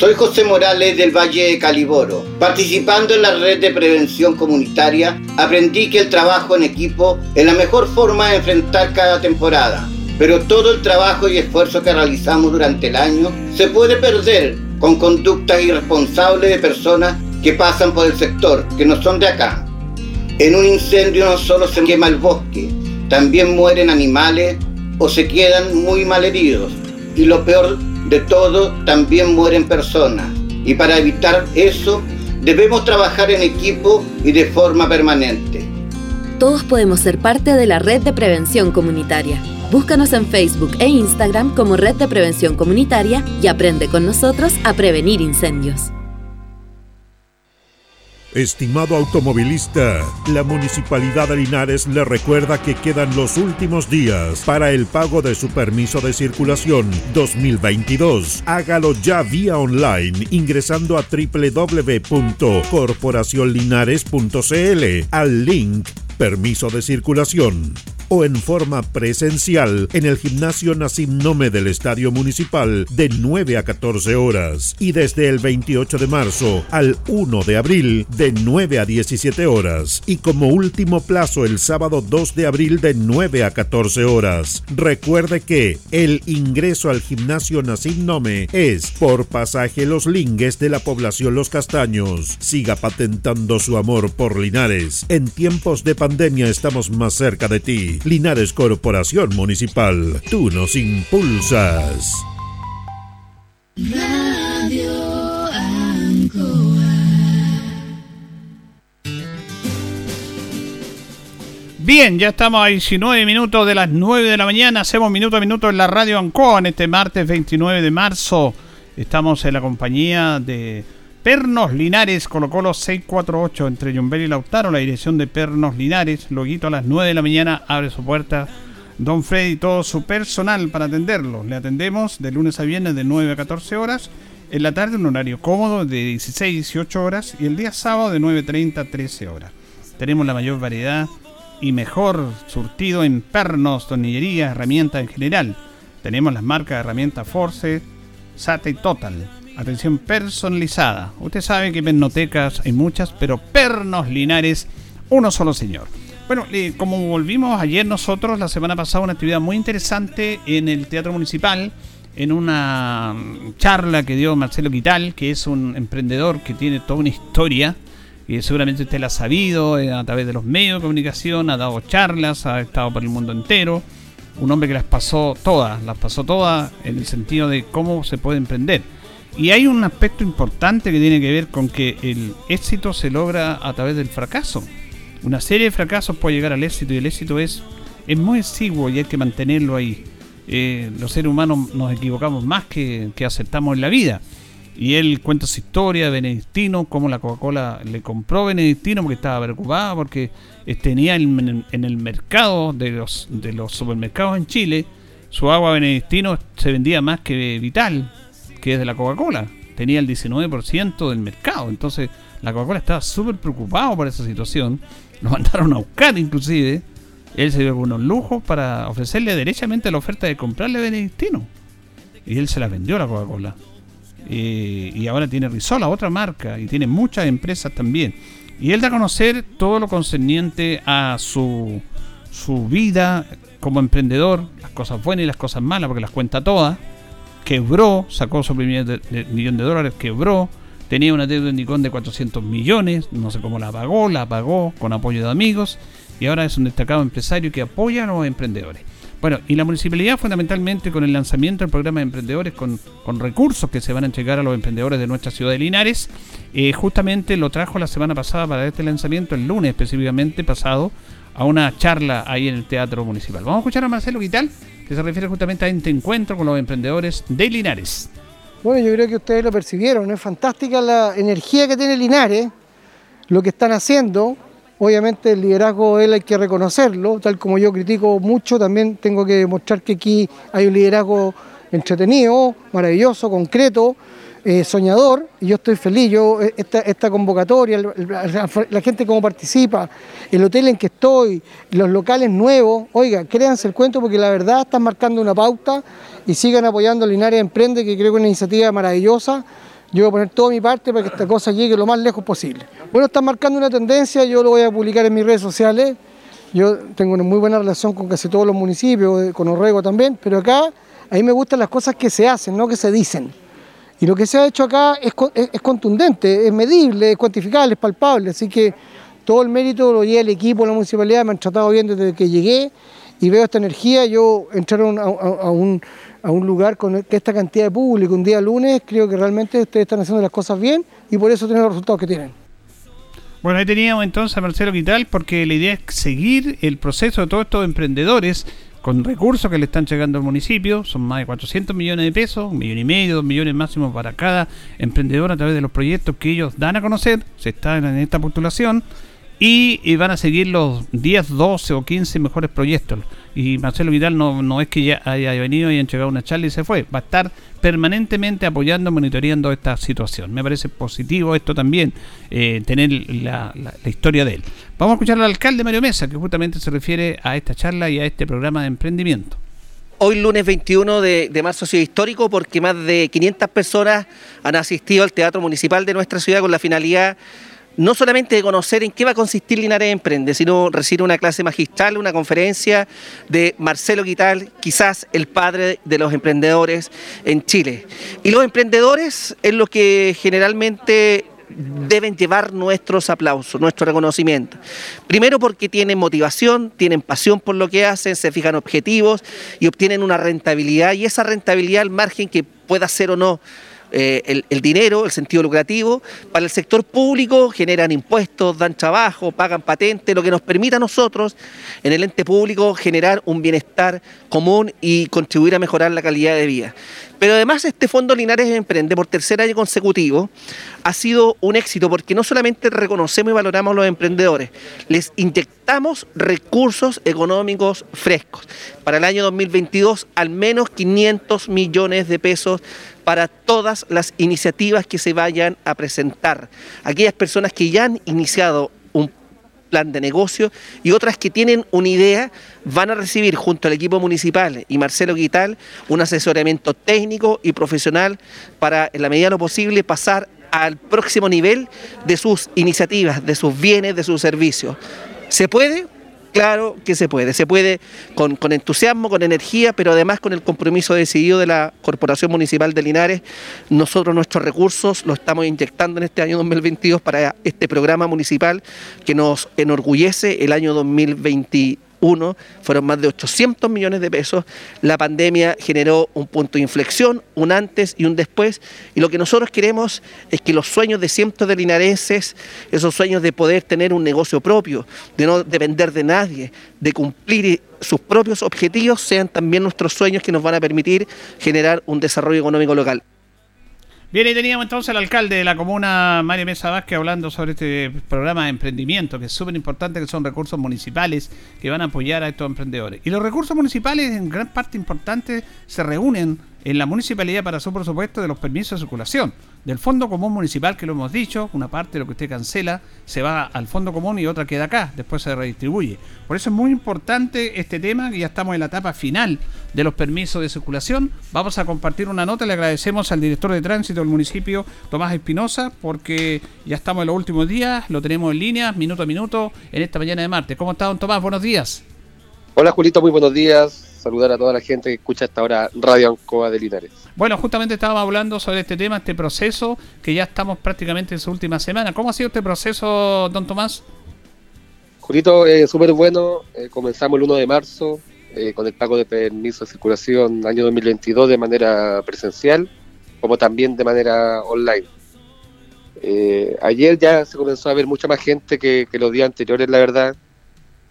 Soy José Morales del Valle de Caliboro. Participando en la red de prevención comunitaria, aprendí que el trabajo en equipo es la mejor forma de enfrentar cada temporada. Pero todo el trabajo y esfuerzo que realizamos durante el año se puede perder con conductas irresponsables de personas que pasan por el sector, que no son de acá. En un incendio no solo se quema el bosque, también mueren animales o se quedan muy mal heridos. Y lo peor de todo, también mueren personas. Y para evitar eso, debemos trabajar en equipo y de forma permanente. Todos podemos ser parte de la red de prevención comunitaria. Búscanos en Facebook e Instagram como Red de Prevención Comunitaria y aprende con nosotros a prevenir incendios. Estimado automovilista, la Municipalidad de Linares le recuerda que quedan los últimos días para el pago de su permiso de circulación 2022. Hágalo ya vía online ingresando a www.corporacionlinares.cl al link Permiso de circulación o en forma presencial en el gimnasio Nacim Nome del Estadio Municipal de 9 a 14 horas y desde el 28 de marzo al 1 de abril de 9 a 17 horas y como último plazo el sábado 2 de abril de 9 a 14 horas. Recuerde que el ingreso al gimnasio Nacim Nome es por pasaje Los Lingues de la población Los Castaños. Siga patentando su amor por Linares. En tiempos de pandemia estamos más cerca de ti. Linares Corporación Municipal. Tú nos impulsas. Radio Ancoa. Bien, ya estamos a 19 minutos de las 9 de la mañana. Hacemos minuto a minuto en la radio Ancoa en este martes 29 de marzo. Estamos en la compañía de Pernos Linares, Colo Colo 648 entre Jumbel y Lautaro, la dirección de Pernos Linares. Loguito a las 9 de la mañana abre su puerta Don Freddy y todo su personal para atenderlo. Le atendemos de lunes a viernes de 9 a 14 horas. En la tarde un horario cómodo de 16 a 18 horas. Y el día sábado de 9.30 a 13 horas. Tenemos la mayor variedad y mejor surtido en pernos, tornillería, herramientas en general. Tenemos las marcas de herramientas Force, SATA y Total. Atención personalizada. Usted sabe que pernotecas hay muchas, pero Pernos Linares, uno solo señor. Bueno, eh, como volvimos ayer nosotros, la semana pasada, una actividad muy interesante en el Teatro Municipal, en una charla que dio Marcelo Quital, que es un emprendedor que tiene toda una historia, y seguramente usted la ha sabido eh, a través de los medios de comunicación, ha dado charlas, ha estado por el mundo entero, un hombre que las pasó todas, las pasó todas en el sentido de cómo se puede emprender. Y hay un aspecto importante que tiene que ver con que el éxito se logra a través del fracaso. Una serie de fracasos puede llegar al éxito y el éxito es, es muy exiguo y hay que mantenerlo ahí. Eh, los seres humanos nos equivocamos más que, que aceptamos en la vida. Y él cuenta su historia de Benedictino, cómo la Coca-Cola le compró Benedictino porque estaba preocupado, porque tenía en, en, el mercado de los, de los supermercados en Chile, su agua Benedictino se vendía más que Vital, que es de la Coca-Cola. Tenía el 19% del mercado. Entonces la Coca-Cola estaba súper preocupado por esa situación. Lo mandaron a buscar inclusive. Él se dio unos lujos para ofrecerle derechamente la oferta de comprarle Benedictino. Y él se la vendió a la Coca-Cola. Eh, y ahora tiene Risola, otra marca, y tiene muchas empresas también. Y él da a conocer todo lo concerniente a su, su vida como emprendedor, las cosas buenas y las cosas malas, porque las cuenta todas. Quebró, sacó su primer millón de dólares, quebró, tenía una deuda en Nikon de 400 millones, no sé cómo la pagó, la pagó con apoyo de amigos, y ahora es un destacado empresario que apoya a los emprendedores. Bueno, y la municipalidad fundamentalmente con el lanzamiento del programa de emprendedores, con, recursos que se van a entregar a los emprendedores de nuestra ciudad de Linares, eh, justamente lo trajo la semana pasada para este lanzamiento, el lunes específicamente pasado, a una charla ahí en el Teatro Municipal. Vamos a escuchar a Marcelo Vital, que se refiere justamente a este encuentro con los emprendedores de Linares. Bueno, yo creo que ustedes lo percibieron, es fantástica la energía que tiene Linares, lo que están haciendo, Obviamente el liderazgo él hay que reconocerlo, tal como yo critico mucho, también tengo que demostrar que aquí hay un liderazgo entretenido, maravilloso, concreto, eh, soñador, y yo estoy feliz, yo eh, esta, esta convocatoria, la, gente como participa, el hotel en que estoy, los locales nuevos, oiga, créanse el cuento porque la verdad están marcando una pauta y sigan apoyando a Linares Emprende, que creo que es una iniciativa maravillosa yo voy a poner toda mi parte para que esta cosa llegue lo más lejos posible. Bueno, están marcando una tendencia, yo lo voy a publicar en mis redes sociales. Yo tengo una muy buena relación con casi todos los municipios, eh, con Orrego también, pero acá a mí me gustan las cosas que se hacen, no que se dicen. Y lo que se ha hecho acá es, contundente, es medible, es cuantificable, es palpable. Así que todo el mérito lo lleva el equipo, la municipalidad, me han tratado bien desde que llegué y veo esta energía. Yo un a un lugar con esta cantidad de público un día lunes, creo que realmente ustedes están haciendo las cosas bien y por eso tienen los resultados que tienen. Bueno, ahí teníamos entonces a Marcelo Quital porque la idea es seguir el proceso de todos estos emprendedores con recursos que le están llegando al municipio, son más de 400 millones de pesos, un millón y medio, dos millones máximo para cada emprendedor a través de los proyectos que ellos dan a conocer, se está en esta postulación y, van a seguir los 10, 12 o 15 mejores proyectos. Y Marcelo Vidal no, no es que ya haya venido y haya entregado una charla y se fue, va a estar permanentemente apoyando, monitoreando esta situación. Me parece positivo esto también, eh, tener la, historia de él. Vamos a escuchar al alcalde Mario Mesa, que justamente se refiere a esta charla y a este programa de emprendimiento. Hoy lunes 21 de, marzo ha sido histórico porque más de 500 personas han asistido al Teatro Municipal de nuestra ciudad con la finalidad no solamente de conocer en qué va a consistir Linares Emprende, sino recibir una clase magistral, una conferencia de Marcelo Quital, quizás el padre de los emprendedores en Chile. Y los emprendedores es lo que generalmente deben llevar nuestros aplausos, nuestro reconocimiento. Primero porque tienen motivación, tienen pasión por lo que hacen, se fijan objetivos y obtienen una rentabilidad y esa rentabilidad al margen que pueda ser o no eh, el, dinero, el sentido lucrativo. Para el sector público generan impuestos, dan trabajo, pagan patentes, lo que nos permite a nosotros en el ente público generar un bienestar común y contribuir a mejorar la calidad de vida. Pero además este Fondo Linares Emprende por tercer año consecutivo ha sido un éxito porque no solamente reconocemos y valoramos a los emprendedores, les inyectamos recursos económicos frescos. Para el año 2022 al menos 500 millones de pesos para todas las iniciativas que se vayan a presentar. Aquellas personas que ya han iniciado plan de negocio y otras que tienen una idea van a recibir junto al equipo municipal y Marcelo Guital un asesoramiento técnico y profesional para en la medida de lo posible pasar al próximo nivel de sus iniciativas, de sus bienes, de sus servicios. ¿Se puede? claro que se puede. Se puede con, entusiasmo, con energía, pero además con el compromiso decidido de la Corporación Municipal de Linares. Nosotros nuestros recursos los estamos inyectando en este año 2022 para este programa municipal que nos enorgullece el año 2022. 1 fueron más de 800 millones de pesos. La pandemia generó un punto de inflexión, un antes y un después. Y lo que nosotros queremos es que los sueños de cientos de linareses, esos sueños de poder tener un negocio propio, de no depender de nadie, de cumplir sus propios objetivos, sean también nuestros sueños que nos van a permitir generar un desarrollo económico local. Bien, y teníamos entonces al alcalde de la comuna, Mario Mesa Vázquez, hablando sobre este programa de emprendimiento, que es súper importante, que son recursos municipales que van a apoyar a estos emprendedores. Y los recursos municipales, en gran parte importante, se reúnen en la municipalidad para su presupuesto de los permisos de circulación. Del Fondo Común Municipal, que lo hemos dicho, una parte de lo que usted cancela se va al Fondo Común y otra queda acá, después se redistribuye. Por eso es muy importante este tema, que ya estamos en la etapa final de los permisos de circulación. Vamos a compartir una nota, le agradecemos al director de tránsito del municipio, Tomás Espinosa, porque ya estamos en los últimos días, lo tenemos en línea, minuto a minuto, en esta mañana de martes. ¿Cómo está, don Tomás? Buenos días. Hola, Julito, muy buenos días saludar a toda la gente que escucha hasta ahora Radio Ancoa de Linares. Bueno, justamente estábamos hablando sobre este tema, este proceso, que ya estamos prácticamente en su última semana. ¿Cómo ha sido este proceso, don Tomás? Julito, eh, súper bueno. Eh, comenzamos el 1 de marzo eh, con el pago de permiso de circulación año 2022 de manera presencial, como también de manera online. Eh, ayer ya se comenzó a ver mucha más gente que, que los días anteriores, la verdad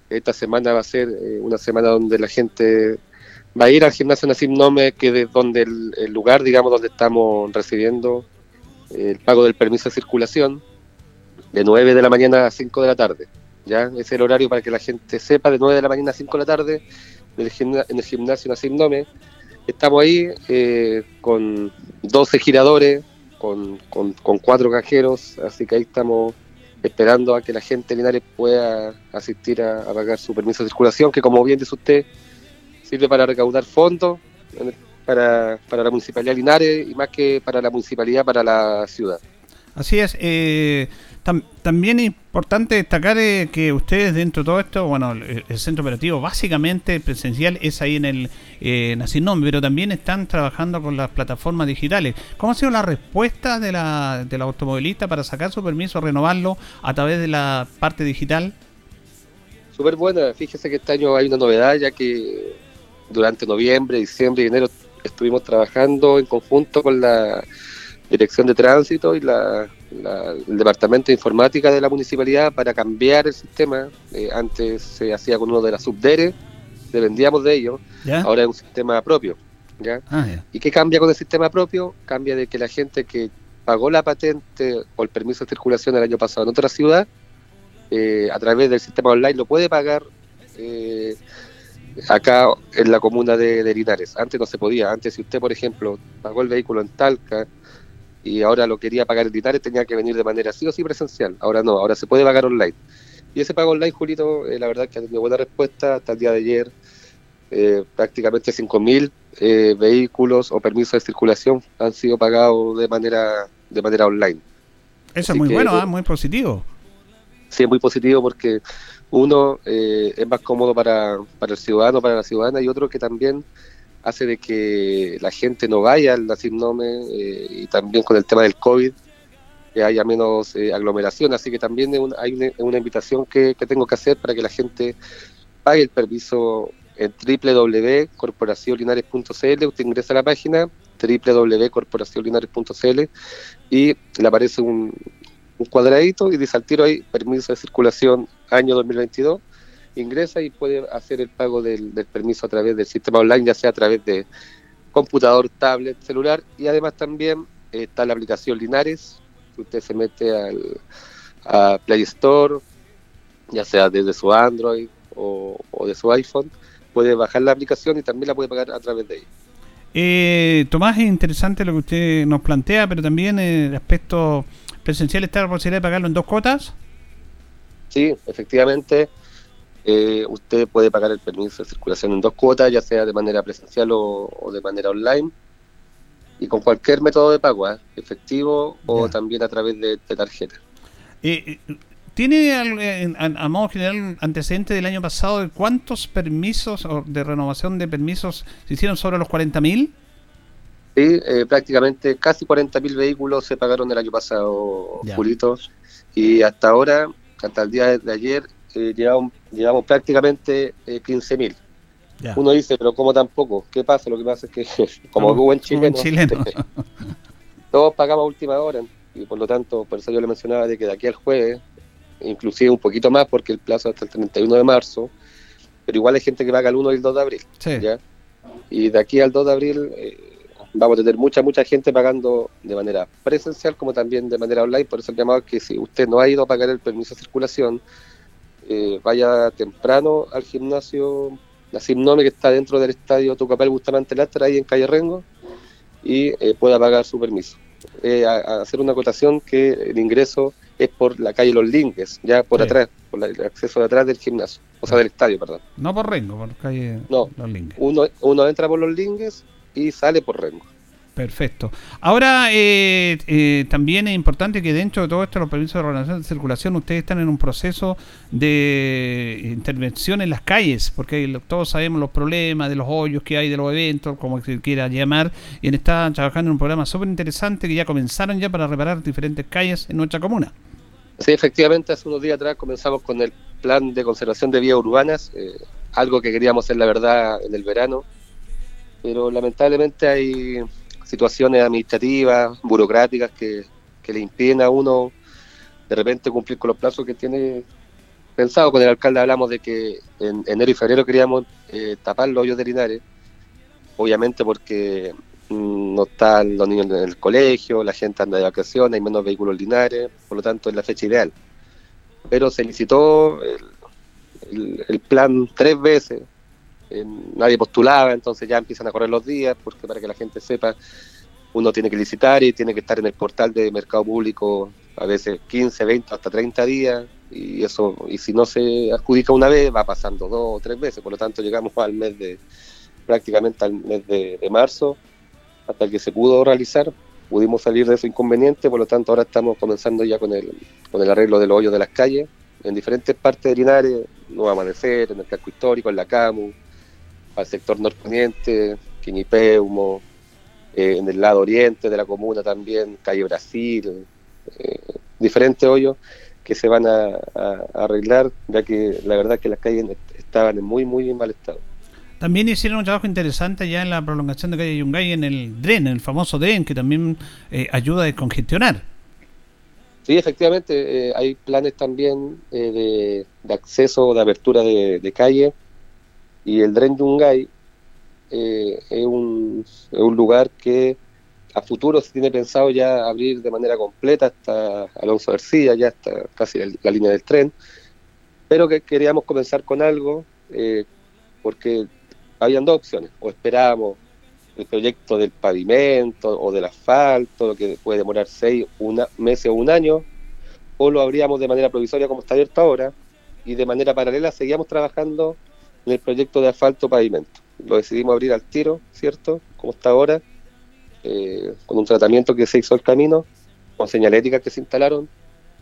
esta semana va a ser eh, una semana donde la gente va a ir al gimnasio Nasim Nome, que es donde el, lugar, digamos, donde estamos recibiendo eh, el pago del permiso de circulación, de 9 de la mañana a 5 de la tarde. ¿ya? Es el horario para que la gente sepa, de 9 de la mañana a 5 de la tarde, en el, gimnasio, Nasim Nome. Estamos ahí eh, con 12 giradores, con, con, con cuatro cajeros, así que ahí estamos esperando a que la gente de Linares pueda asistir a, pagar su permiso de circulación, que como bien dice usted, sirve para recaudar fondos para, para la municipalidad de Linares y más que para la municipalidad, para la ciudad. Así es. Eh, también es importante destacar eh, que ustedes dentro de todo esto, bueno, el, centro operativo básicamente presencial es ahí en el eh, pero también están trabajando con las plataformas digitales. ¿Cómo ha sido la respuesta de la, de la automovilista para sacar su permiso, renovarlo a través de la parte digital? Súper buena. Fíjese que este año hay una novedad, ya que durante noviembre, diciembre y enero estuvimos trabajando en conjunto con la Dirección de Tránsito y la el departamento de informática de la municipalidad para cambiar el sistema. Eh, antes se hacía con uno de las subderes, dependíamos de ellos, ahora es un sistema propio. Ah, ¿ya? ¿Y qué cambia con el sistema propio? Cambia de que la gente que pagó la patente o el permiso de circulación el año pasado en otra ciudad, eh, a través del sistema online lo puede pagar eh, acá en la comuna de, de Linares. Antes no se podía. Antes, si usted, por ejemplo, pagó el vehículo en Talca, y ahora lo quería pagar en Linares, tenía que venir de manera sí o sí presencial. Ahora no, ahora se puede pagar online. Y ese pago online, Julito, eh, la verdad que ha tenido buena respuesta hasta el día de ayer. Eh, prácticamente 5.000 eh, vehículos o permisos de circulación han sido pagados de manera de manera online. Eso es muy bueno, ¿ah? muy positivo. Sí, es muy positivo porque uno es más cómodo para, para el ciudadano, para la ciudadana y otro que también hace de que la gente no vaya al Nacimnome eh, y también con el tema del COVID que haya menos eh, aglomeración, así que también hay una, invitación que, tengo que hacer para que la gente pague el permiso en www.corporacionlinares.cl, usted ingresa a la página www.corporacionlinares.cl y le aparece un, un cuadradito y dice al tiro ahí permiso de circulación año 2022 ingresa y puede hacer el pago del, permiso a través del sistema online, ya sea a través de computador, tablet, celular y además también eh, está la aplicación Linares, usted se mete al, a Play Store, ya sea desde su Android o, de su iPhone, puede bajar la aplicación y también la puede pagar a través de ella. Eh, Tomás, es interesante lo que usted nos plantea, pero también el aspecto presencial está la posibilidad de pagarlo en dos cuotas. Sí, efectivamente, eh, usted puede pagar el permiso de circulación en dos cuotas, ya sea de manera presencial o, o de manera online, y con cualquier método de pago, ¿eh? efectivo o también a través de, de tarjeta. Eh, eh, ¿Tiene a, a modo general antecedente del año pasado de cuántos permisos o de renovación de permisos se hicieron sobre los 40.000? Sí, prácticamente casi 40.000 vehículos se pagaron el año pasado, Ya. Julito, y hasta ahora, hasta el día de ayer, eh, llevamos, llevamos prácticamente eh, 15.000. Ya. Uno dice, pero ¿cómo tampoco? ¿Qué pasa? Lo que pasa es que, (laughs) como buen chileno, chileno. (laughs) todos pagamos a última hora, y por lo tanto, por eso yo le mencionaba de que de aquí al jueves, inclusive un poquito más, porque el plazo es hasta el 31 de marzo, pero igual hay gente que paga el 1 y el 2 de abril. Sí. ¿ya? Y de aquí al 2 de abril eh, vamos a tener mucha, mucha gente pagando de manera presencial como también de manera online. Por eso el llamado es que si usted no ha ido a pagar el permiso de circulación, eh, vaya temprano al gimnasio la Simnome que está dentro del estadio Tucapel Bustamante Lastra, ahí en Calle Rengo, y eh, pueda pagar su permiso. Eh, a, a hacer una acotación que el ingreso es por la calle Los Lingues, ya por Sí. atrás, por la- el acceso de atrás del gimnasio, o sea, del estadio, perdón. No por Rengo, por calle No, Los Lingues. uno, uno entra por Los Lingues y sale por Rengo. Perfecto. Ahora, eh, eh, también es importante que dentro de todo esto, los permisos de ordenación de circulación, ustedes están en un proceso de intervención en las calles, porque todos sabemos los problemas de los hoyos que hay de los eventos, como se quiera llamar, y están trabajando en un programa súper interesante que ya comenzaron ya para reparar diferentes calles en nuestra comuna. Sí, efectivamente, hace unos días atrás comenzamos con el plan de conservación de vías urbanas, eh, algo que queríamos hacer, la verdad, en el verano, pero lamentablemente hay situaciones administrativas, burocráticas, que, que le impiden a uno de repente cumplir con los plazos que tiene pensado. Con el alcalde hablamos de que en enero y febrero queríamos eh, tapar los hoyos de Linares, obviamente porque mm, no están los niños en el colegio, la gente anda de vacaciones, hay menos vehículos Linares, por lo tanto es la fecha ideal. Pero se licitó el- el plan tres veces, nadie postulaba, entonces ya empiezan a correr los días, porque para que la gente sepa, uno tiene que licitar y tiene que estar en el portal de mercado público a veces 15, 20, hasta 30 días, y eso, y si no se adjudica una vez, va pasando dos o tres veces, por lo tanto llegamos al mes de, prácticamente al mes de, marzo, hasta que se pudo realizar, pudimos salir de ese inconveniente, por lo tanto ahora estamos comenzando ya con el, con el arreglo de los hoyos de las calles, en diferentes partes de Linares, Nuevo Amanecer, en el casco histórico, en la CAMU, al sector norponiente, Quiñipeumo, eh, en el lado oriente de la comuna también, calle Brasil, eh, diferentes hoyos que se van a, a- a arreglar, ya que la verdad que las calles estaban en muy, muy mal estado. También hicieron un trabajo interesante ya en la prolongación de calle Yungay en el DREN, el famoso DREN, que también eh, ayuda a descongestionar. Sí, efectivamente, eh, hay planes también eh, de, de acceso, de apertura de, de calle, y el Dren Yungay eh, es, un, es un lugar que a futuro se tiene pensado ya abrir de manera completa hasta Alonso García, ya hasta casi la, línea del tren, pero que queríamos comenzar con algo, eh, porque habían dos opciones, o esperábamos el proyecto del pavimento o del asfalto, lo que puede demorar seis una, meses o un año, o lo abríamos de manera provisoria como está abierto ahora, y de manera paralela seguíamos trabajando en el proyecto de asfalto pavimento. Lo decidimos abrir al tiro, ¿cierto? Como está ahora, eh, con un tratamiento que se hizo el camino, con señaléticas que se instalaron,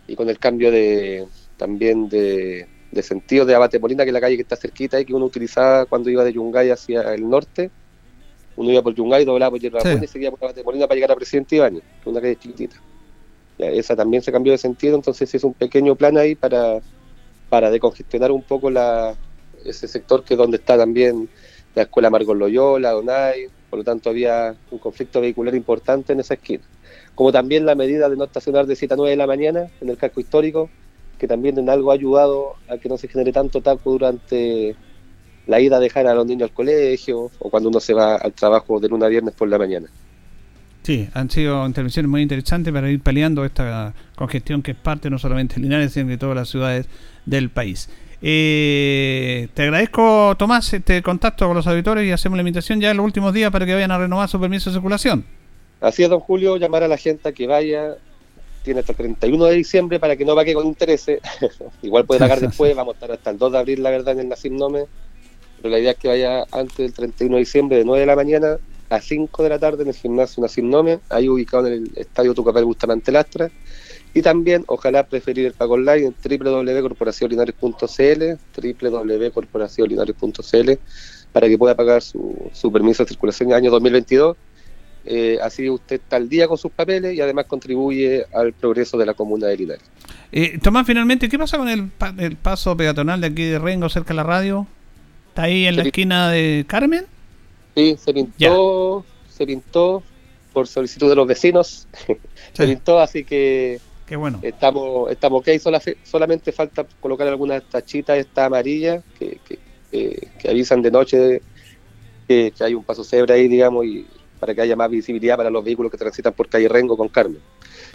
y con el cambio de también de, de sentido de Abate Molina, que es la calle que está cerquita y que uno utilizaba cuando iba de Yungay hacia el norte, uno iba por Yungay, doblaba por Yerba Sí. Y seguía por Abate Molina para llegar a Presidente Ibáñez, que es una calle chiquitita. Ya, esa también se cambió de sentido, entonces es un pequeño plan ahí para, para decongestionar un poco la, ese sector que es donde está también la escuela Margot Loyola, Donay, por lo tanto había un conflicto vehicular importante en esa esquina. Como también la medida de no estacionar de 7 a 9 de la mañana en el casco histórico, que también en algo ha ayudado a que no se genere tanto taco durante la ida a dejar a los niños al colegio o cuando uno se va al trabajo de luna a viernes por la mañana. Sí, han sido intervenciones muy interesantes para ir paliando esta congestión que es parte no solamente de Linares, sino de todas las ciudades del país. Eh, te agradezco, Tomás, este contacto con los auditores y hacemos la invitación ya en los últimos días para que vayan a renovar su permiso de circulación. Así es, don Julio, llamar a la gente a que vaya tiene hasta el 31 de diciembre para que no pague con intereses. (laughs) Igual puede pagar (laughs) después, vamos a estar hasta el 2 de abril, la verdad, en el Nacim Nome. Pero la idea es que vaya antes del 31 de diciembre, de 9 de la mañana a 5 de la tarde en el gimnasio Nacim Nome, ahí ubicado en el estadio Tucapel Bustamante Lastra. Y también, ojalá preferir el pago online en www.corporacionlinares.cl, www.corporacionlinares.cl, para que pueda pagar su, su permiso de circulación en el año 2022 eh, así usted está al día con sus papeles y además contribuye al progreso de la comuna de Linares. Eh, Tomás, finalmente, ¿qué pasa con el, paso peatonal de aquí de Rengo, cerca de la radio? ¿Está ahí en la esquina de Carmen? Sí, se pintó, se pintó por solicitud de los vecinos. (laughs) se pintó, así que Qué bueno. estamos, estamos ok. solamente falta colocar algunas tachitas esta amarillas que, que, avisan de noche que, que, hay un paso cebra ahí, digamos, y para que haya más visibilidad para los vehículos que transitan por calle Rengo con Carmen.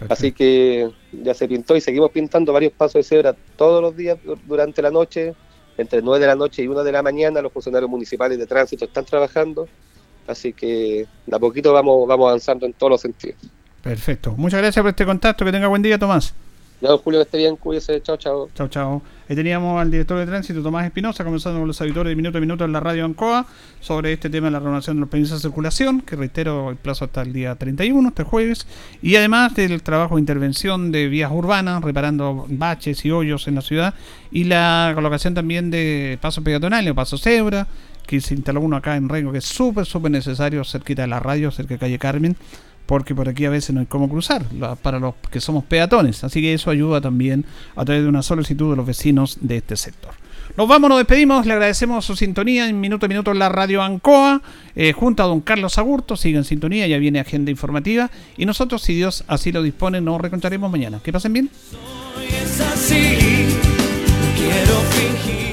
Así que ya se pintó y seguimos pintando varios pasos de cebra todos los días durante la noche, entre 9 de la noche y 1 de la mañana, los funcionarios municipales de tránsito están trabajando, así que de a poquito vamos, vamos avanzando en todos los sentidos. Perfecto. Muchas gracias por este contacto. Que tenga buen día, Tomás. Ya, Julio, que esté bien. Cuídese. Chao, chao. Chao, chao. Ahí teníamos al director de tránsito, Tomás Espinosa, comenzando con los auditores de Minuto a Minuto en la radio ANCOA sobre este tema de la renovación de los permisos de circulación, que reitero el plazo hasta el día 31, este jueves, y además del trabajo de intervención de vías urbanas, reparando baches y hoyos en la ciudad, y la colocación también de pasos peatonales o pasos cebra, que se instaló uno acá en Rengo, que es súper, súper necesario, cerquita de la radio, cerca de calle Carmen porque por aquí a veces no hay cómo cruzar para los que somos peatones. Así que eso ayuda también a través de una solicitud de los vecinos de este sector. Nos vamos, nos despedimos, le agradecemos su sintonía en minuto a minuto en la radio Ancoa, eh, junto a don Carlos Agurto, sigue en sintonía, ya viene agenda informativa y nosotros, si Dios así lo dispone, nos reencontraremos mañana. Que pasen bien. quiero